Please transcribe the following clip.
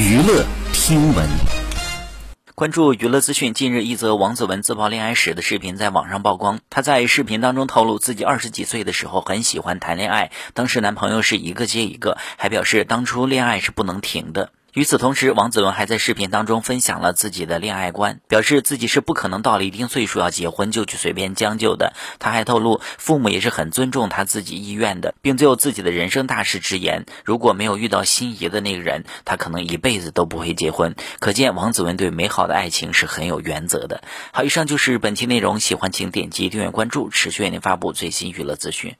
娱乐听闻，关注娱乐资讯。近日，一则王子文自曝恋爱史的视频在网上曝光。他在视频当中透露，自己二十几岁的时候很喜欢谈恋爱，当时男朋友是一个接一个，还表示当初恋爱是不能停的。与此同时，王子文还在视频当中分享了自己的恋爱观，表示自己是不可能到了一定岁数要结婚就去随便将就的。他还透露，父母也是很尊重他自己意愿的，并最后自己的人生大事直言：如果没有遇到心仪的那个人，他可能一辈子都不会结婚。可见王子文对美好的爱情是很有原则的。好，以上就是本期内容，喜欢请点击订阅关注，持续为您发布最新娱乐资讯。